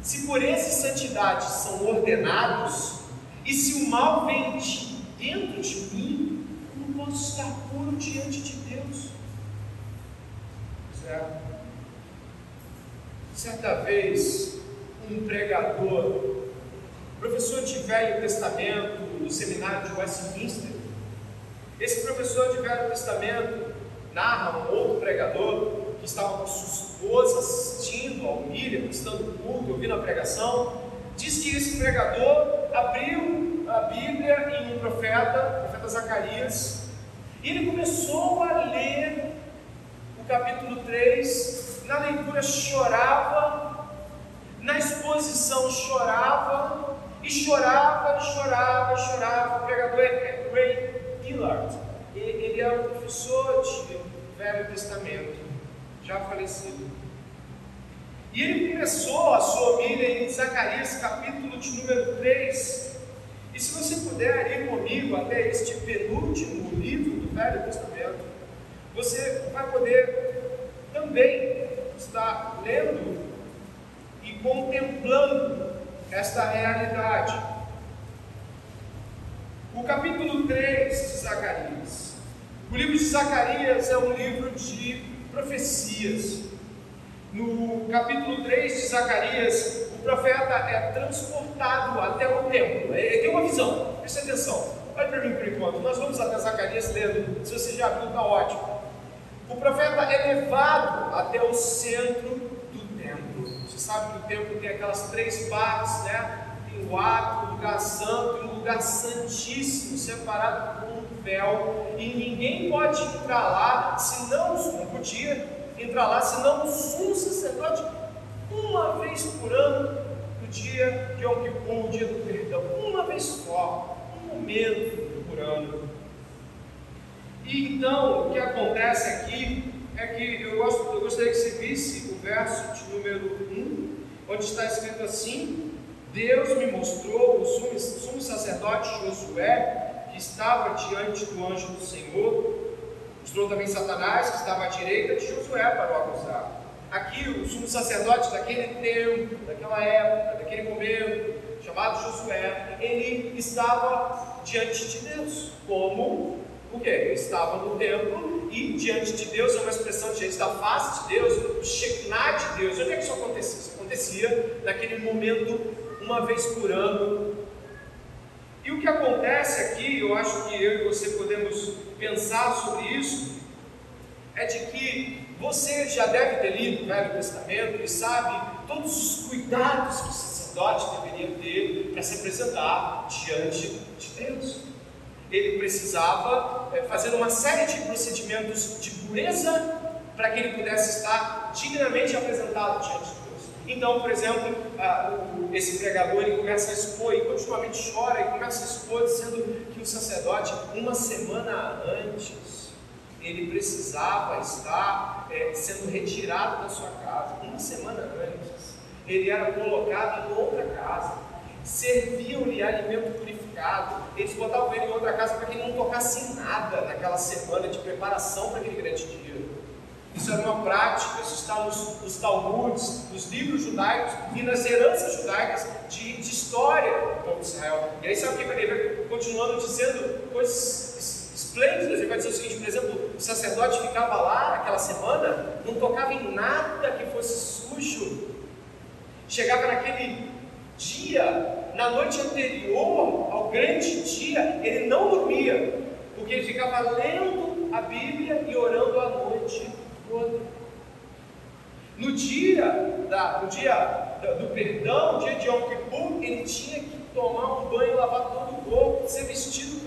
se pureza e santidade são ordenados, e se o mal vem de dentro de mim, eu não posso estar puro diante de Deus. Certo? Certa vez, um pregador, professor de Velho Testamento do seminário de Westminster, esse professor de Velho Testamento narra um outro pregador que estava com sua esposa assistindo ao Miriam, estando culto, ouvindo a pregação, diz que esse pregador abriu a Bíblia em um profeta, o profeta Zacarias, e ele começou a ler o capítulo 3, na leitura chorava, na exposição chorava, e chorava, chorava, chorava. O pregador é Ray Gillard, ele é um professor de Velho Testamento já falecido. E ele começou a sua homilha em Zacarias, capítulo de número 3. E se você puder ir comigo até este penúltimo livro do Velho Testamento, você vai poder também estar lendo e contemplando esta realidade. O capítulo 3 de Zacarias. O livro de Zacarias é um livro de profecias. No capítulo 3 de Zacarias, o profeta é transportado até o templo. Ele tem uma visão, preste atenção. Olha para mim por enquanto, nós vamos até Zacarias lendo, se você já viu, está ótimo. O profeta é levado até o centro. Você sabe que o templo tem aquelas três partes, né? Tem o ato, o lugar santo e o lugar santíssimo, separado por véu e ninguém pode entrar lá, se não, não podia entrar lá, senão o sumo sacerdote, uma vez por ano, no dia de Yom Kippur, o dia do perdão, uma vez só, um momento por ano. E então, o que acontece aqui é que eu, gosto, eu gostaria que você visse o verso de número 1, onde está escrito assim: Deus me mostrou o sumo, sumo sacerdote Josué que estava diante do anjo do Senhor, mostrou também Satanás, que estava à direita de Josué para o acusar. Aqui, o sumo sacerdote daquele tempo, daquela época, daquele momento, chamado Josué, ele estava diante de Deus, como o que? Ele estava no templo e diante de Deus é uma expressão diante da face de Deus, o Shekinah de Deus. Onde é que isso acontecia? Isso acontecia naquele momento, uma vez por ano, e o que acontece aqui, eu acho que eu e você podemos pensar sobre isso, é de que você já deve ter lido o Velho Testamento e sabe todos os cuidados que o sacerdote deveria ter para se apresentar diante de Deus. Ele precisava é, fazer uma série de procedimentos de pureza para que ele pudesse estar dignamente apresentado diante de Deus. Então, por exemplo, esse pregador ele começa a expor e continuamente chora e começa a expor dizendo que o sacerdote, uma semana antes, ele precisava estar é, sendo retirado da sua casa. Uma semana antes, ele era colocado em outra casa. Serviam-lhe alimento purificado. Eles botavam ele em outra casa para que ele não tocasse nada naquela semana de preparação para aquele grande dia. Isso era uma prática, isso está nos, nos Talmuds, nos livros judaicos e nas heranças judaicas de, de história do povo de Israel. E aí sabe o que ele vai continuando dizendo coisas esplêndidas. Ele vai dizer o seguinte, por exemplo, o sacerdote ficava lá aquela semana, não tocava em nada que fosse sujo. Chegava naquele dia, na noite anterior ao grande dia, ele não dormia, porque ele ficava lendo a Bíblia e orando à noite no dia, da, no dia do perdão, no dia de Yom Kippur, ele tinha que tomar um banho, lavar todo o corpo, ser vestido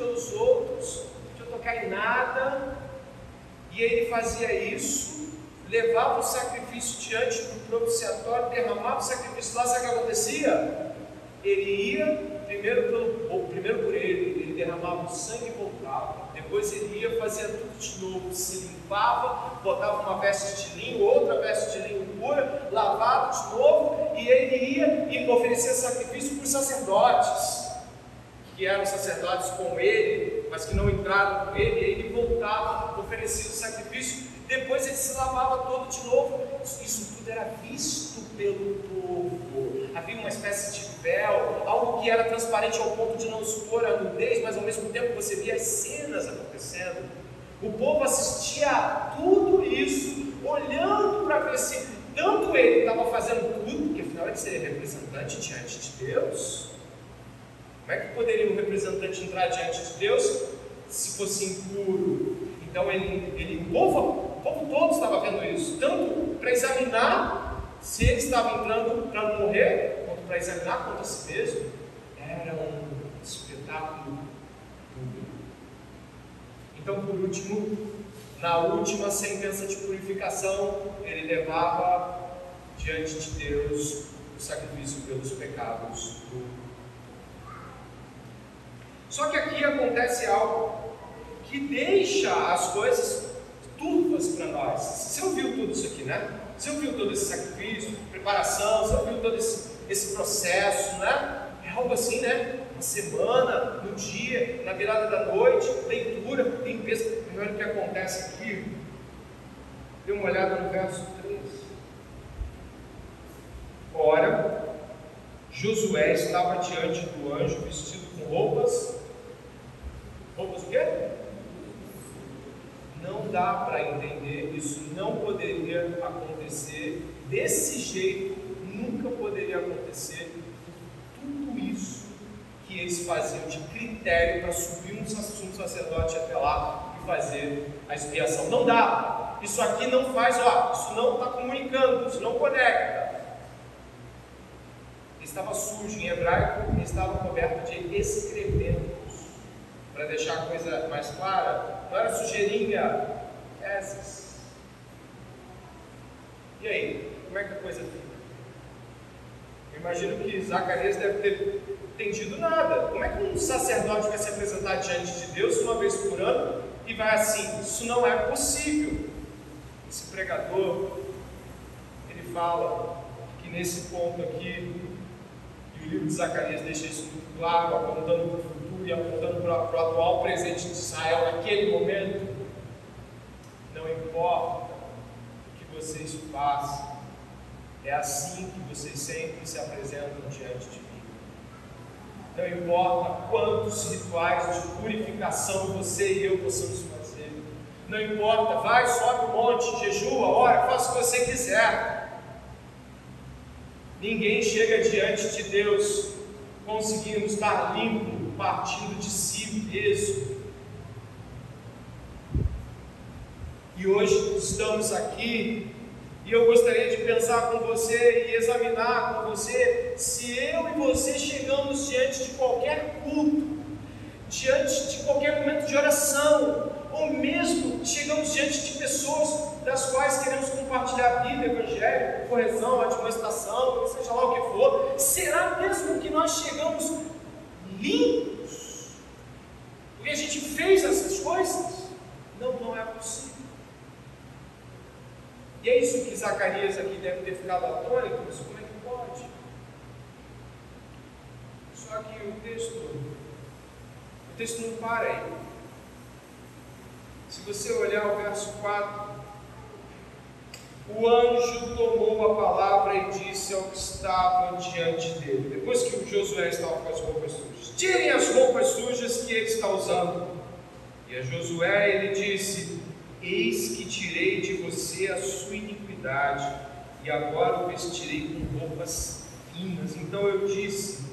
cai nada, e ele fazia isso, levava o sacrifício diante do propiciatório, derramava o sacrifício lá, sabe o que acontecia? Ele ia primeiro, pelo, ou primeiro por ele, ele derramava o sangue e voltava. Depois ele ia, fazia tudo de novo, se limpava, botava uma veste de linho, outra veste de linho pura, lavava de novo, e ele ia e oferecia sacrifício para os sacerdotes, que eram sacerdotes com ele, mas que não entraram com ele, e ele voltava, oferecia o sacrifício, depois ele se lavava todo de novo. Isso tudo era visto pelo povo. Havia uma espécie de véu, algo que era transparente ao ponto de não expor a nudez, mas ao mesmo tempo você via as cenas acontecendo. O povo assistia a tudo isso, olhando para ver se tanto ele estava fazendo tudo, porque afinal ele seria representante diante de Deus. Como é que poderia um representante entrar diante de Deus se fosse impuro? Então ele, ele o, povo, o povo todo estava vendo isso, tanto para examinar se ele estava entrando para morrer, quanto para examinar contra si mesmo, era um espetáculo público. Então, por último, na última sentença de purificação, ele levava diante de Deus o sacrifício pelos pecados do Só que aqui acontece algo que deixa as coisas turvas para nós. Você ouviu tudo isso aqui, né? Você ouviu todo esse sacrifício, preparação, você ouviu todo esse, esse processo, né? É algo assim, né? Uma semana, no dia, na virada da noite, leitura, limpeza. E olha o que acontece aqui. Dê uma olhada no verso 3. Ora, Josué estava diante do anjo vestido com roupas. Roupas o quê? Não dá para entender, isso não poderia acontecer desse jeito, nunca poderia acontecer tudo isso que eles faziam de critério para subir um sacerdote até lá e fazer a expiação. Não dá. Isso aqui não faz, ó, isso não está comunicando, isso não conecta. Estava sujo, em hebraico, estava coberto de excrementos. Para deixar a coisa mais clara, não era sujeirinha, fezes. E aí, como é que a coisa fica? Eu imagino que Zacarias deve ter entendido nada. Como é que um sacerdote vai se apresentar diante de Deus uma vez por ano e vai assim? Isso não é possível. Esse pregador, ele fala que nesse ponto aqui, e o livro de Zacarias deixa isso muito claro, apontando e apontando para o atual presente de Israel naquele momento, não importa o que vocês façam, é assim que vocês sempre se apresentam diante de mim. Não importa quantos rituais de purificação você e eu possamos fazer. Não importa, vai, sobe o monte, jejua, ora, faça o que você quiser. Ninguém chega diante de Deus conseguindo estar limpo, partindo de si mesmo. E hoje estamos aqui e eu gostaria de pensar com você e examinar com você se eu e você chegamos diante de qualquer culto, diante de qualquer momento de oração, ou mesmo chegamos diante de pessoas das quais queremos compartilhar a Bíblia, Evangelho, correção, administração, seja lá o que for, será mesmo que nós chegamos limpos? Porque a gente fez essas coisas? Não, não é possível. E é isso que Zacarias aqui deve ter ficado atônito, mas como é que pode? Só que o texto, o texto não para aí. Se você olhar o verso 4, o anjo tomou a palavra e disse ao que estava diante dele, depois que o Josué estava com as roupas sujas: Tirem as roupas sujas que ele está usando. E a Josué ele disse: Eis que tirei de você a sua iniquidade, e agora o vestirei com roupas finas. Então eu disse: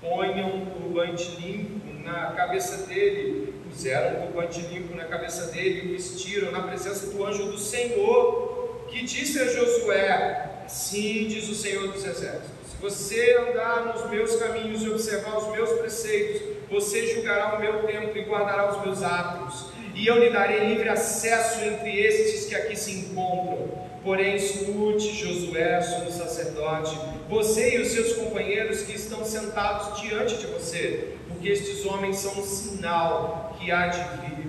ponham um turbante limpo na cabeça dele. Puseram um turbante limpo na cabeça dele e o vestiram na presença do anjo do Senhor, que disse a Josué: Assim diz o Senhor dos Exércitos: Se você andar nos meus caminhos e observar os meus preceitos, você julgará o meu templo e guardará os meus atos e eu lhe darei livre acesso entre estes que aqui se encontram. Porém, escute, Josué, sumo sacerdote, você e os seus companheiros que estão sentados diante de você, porque estes homens são um sinal que há de vir.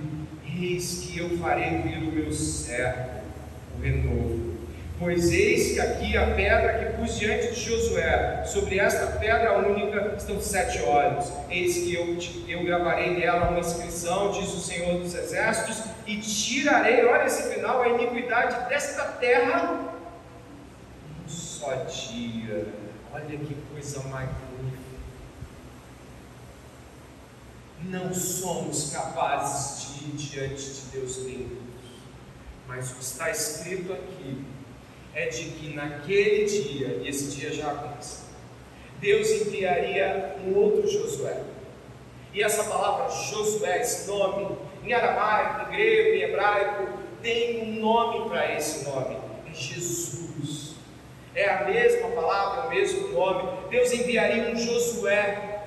Eis que eu farei vir o meu servo, o renovo Pois eis que aqui a pedra que pus diante de Josué, sobre esta pedra única estão sete olhos. Eis que eu, eu gravarei nela uma inscrição, diz o Senhor dos Exércitos, e tirarei, olha esse final, a iniquidade desta terra um só dia. Olha que coisa magnífica. Não somos capazes de ir diante de Deus lindo, mas o que está escrito aqui é de que naquele dia, e esse dia já aconteceu, Deus enviaria um outro Josué. E essa palavra Josué, esse nome, em aramaico, em grego, em hebraico, tem um nome para esse nome: é Jesus. É a mesma palavra, o mesmo nome. Deus enviaria um Josué.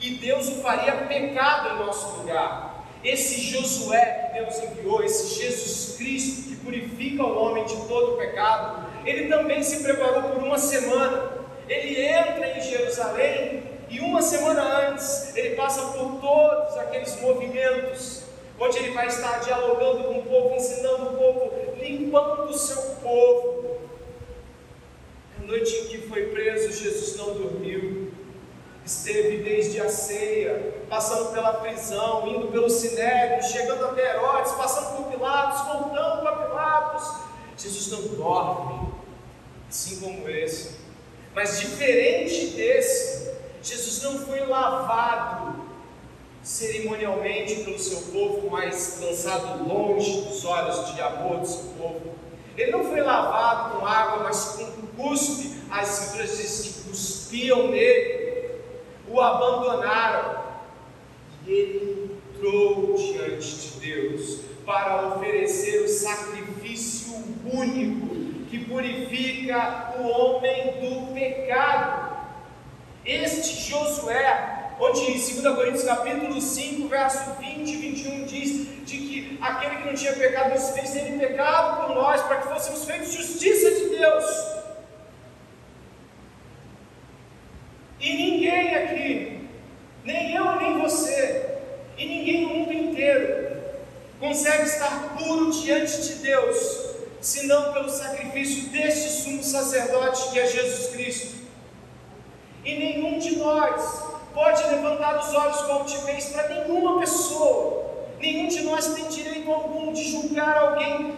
E Deus o faria pecado em nosso lugar. Esse Josué que Deus enviou, esse Jesus Cristo, purifica o homem de todo o pecado, ele também se preparou por uma semana. Ele entra em Jerusalém e uma semana antes ele passa por todos aqueles movimentos, onde ele vai estar dialogando com o povo, ensinando o povo, limpando o seu povo. Na noite em que foi preso, Jesus não dormiu esteve desde a ceia, passando pela prisão, indo pelo sinédrio, chegando até Herodes, passando por Pilatos, voltando para Pilatos. Jesus não dorme, assim como esse. Mas diferente desse, Jesus não foi lavado cerimonialmente pelo seu povo, mas lançado longe dos olhos de amor do seu povo. Ele não foi lavado com água, mas com cuspe. As escrituras dizem que cuspiam nele o abandonaram. E ele entrou diante de Deus para oferecer o sacrifício único que purifica o homem do pecado. Este Josué, onde em 2 Coríntios capítulo 5, verso 20 e 21 diz de que aquele que não tinha pecado nos fez ter pecado por nós, para que fôssemos feitos justiça de Deus. E ninguém aqui, nem eu nem você, e ninguém no mundo inteiro, consegue estar puro diante de Deus, senão pelo sacrifício deste sumo sacerdote que é Jesus Cristo. E nenhum de nós pode levantar os olhos com altivez para nenhuma pessoa. Nenhum de nós tem direito algum de julgar alguém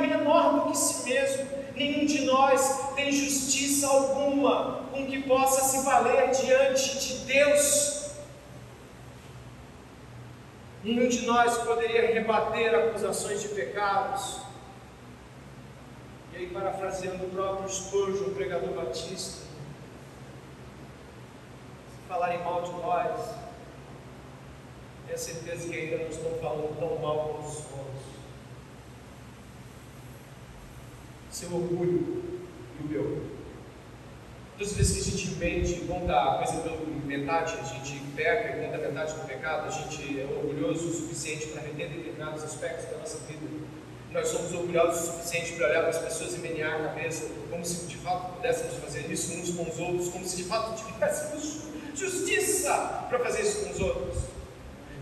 menor do que si mesmo Nenhum de nós tem justiça alguma com que possa se valer diante de Deus. Nenhum de nós poderia rebater acusações de pecados. E aí, parafraseando o próprio Spurgeon, o pregador batista, se falarem mal de nós, tenho certeza que ainda não estão falando tão mal como os outros. Seu orgulho e o meu. Todas as vezes que a gente mente, conta a coisa pela metade, a gente peca e conta a metade do pecado, a gente é orgulhoso o suficiente para reter determinados aspectos da nossa vida. Nós somos orgulhosos o suficiente para olhar para as pessoas e menear a cabeça, como se de fato pudéssemos fazer isso uns com os outros, como se de fato tivéssemos justiça para fazer isso com os outros.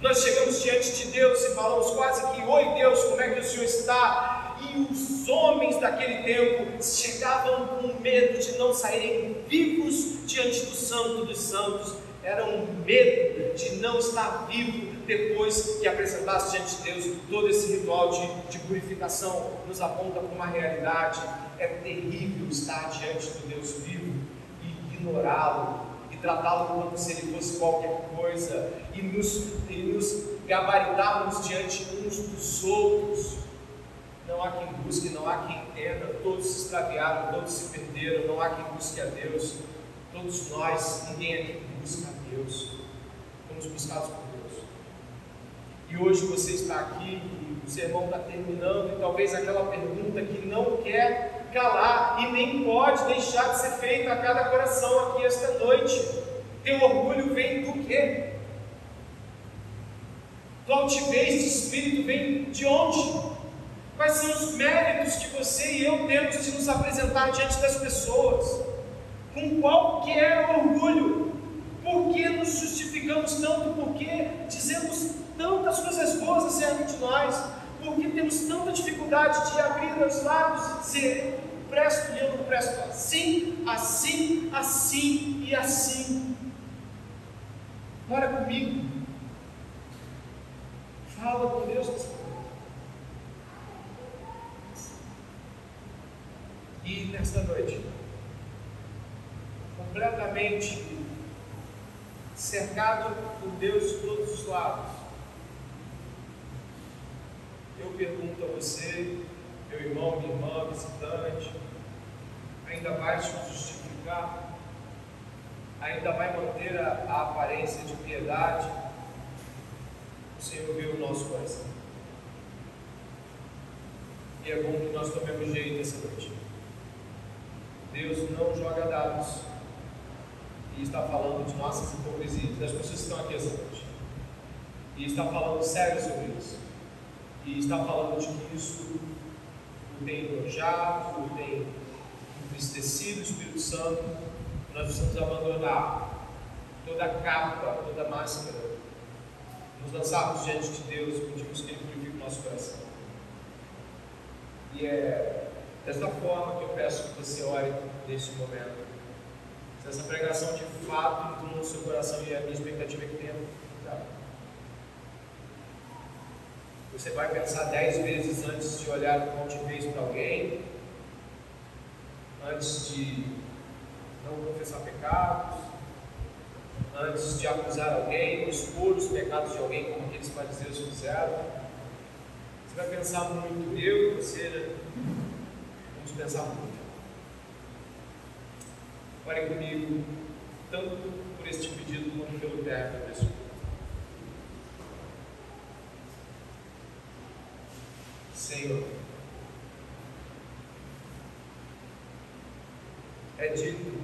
Nós chegamos diante de Deus e falamos quase que: Oi Deus, como é que o Senhor está? E os homens daquele tempo chegavam com medo de não saírem vivos diante do Santo dos Santos. Era um medo de não estar vivo depois que apresentasse diante de Deus todo esse ritual de, de purificação. Nos aponta para uma realidade. É terrível estar diante do Deus vivo e ignorá-lo e tratá-lo como se ele fosse qualquer coisa e nos, e nos gabaritarmos diante uns dos outros não há quem busque, não há quem entenda, todos se extraviaram, todos se perderam, não há quem busque a Deus. Todos nós, ninguém aqui busca a Deus. Fomos buscados por Deus. E hoje você está aqui e o sermão está terminando, e talvez aquela pergunta que não quer calar e nem pode deixar de ser feita a cada coração aqui esta noite. Teu orgulho vem do quê? tua altivez de espírito vem de onde? Quais são os méritos que você e eu temos de nos apresentar diante das pessoas? Com qualquer orgulho? Por que nos justificamos tanto? Por que dizemos tantas coisas boas acerca de nós? Por que temos tanta dificuldade de abrir os lábios e dizer presto e eu não presto assim, assim, assim e assim? Ora comigo. Fala com Deus nessa E nesta noite, completamente cercado por Deus de todos os lados, eu pergunto a você, meu irmão, minha irmã, visitante, ainda vai se justificar? Ainda vai manter a, a aparência de piedade? O Senhor vê o nosso coração. E é bom que nós tomemos jeito essa noite. Deus não joga dados. E está falando de nossas hipocrisias, das pessoas que estão aqui essa noite. E está falando sério sobre isso. E está falando de que isso o tem enojado, o tem entristecido o Espírito Santo. Nós precisamos abandonar toda a capa, toda a máscara. Nos lançarmos diante de Deus e pedimos que Ele purifique o nosso coração. E é Desta forma que eu peço que você ore neste momento. Se essa pregação de fato entrou no seu coração e a minha expectativa é que tenha ficado. Você vai pensar dez vezes antes de olhar com altivez para alguém, antes de não confessar pecados, antes de acusar alguém, expor os pecados de alguém, como aqueles fariseus fizeram. Você vai pensar muito, eu, você, Vamos pensar muito. Ore comigo, tanto por este pedido quanto pelo término deste Senhor, é dito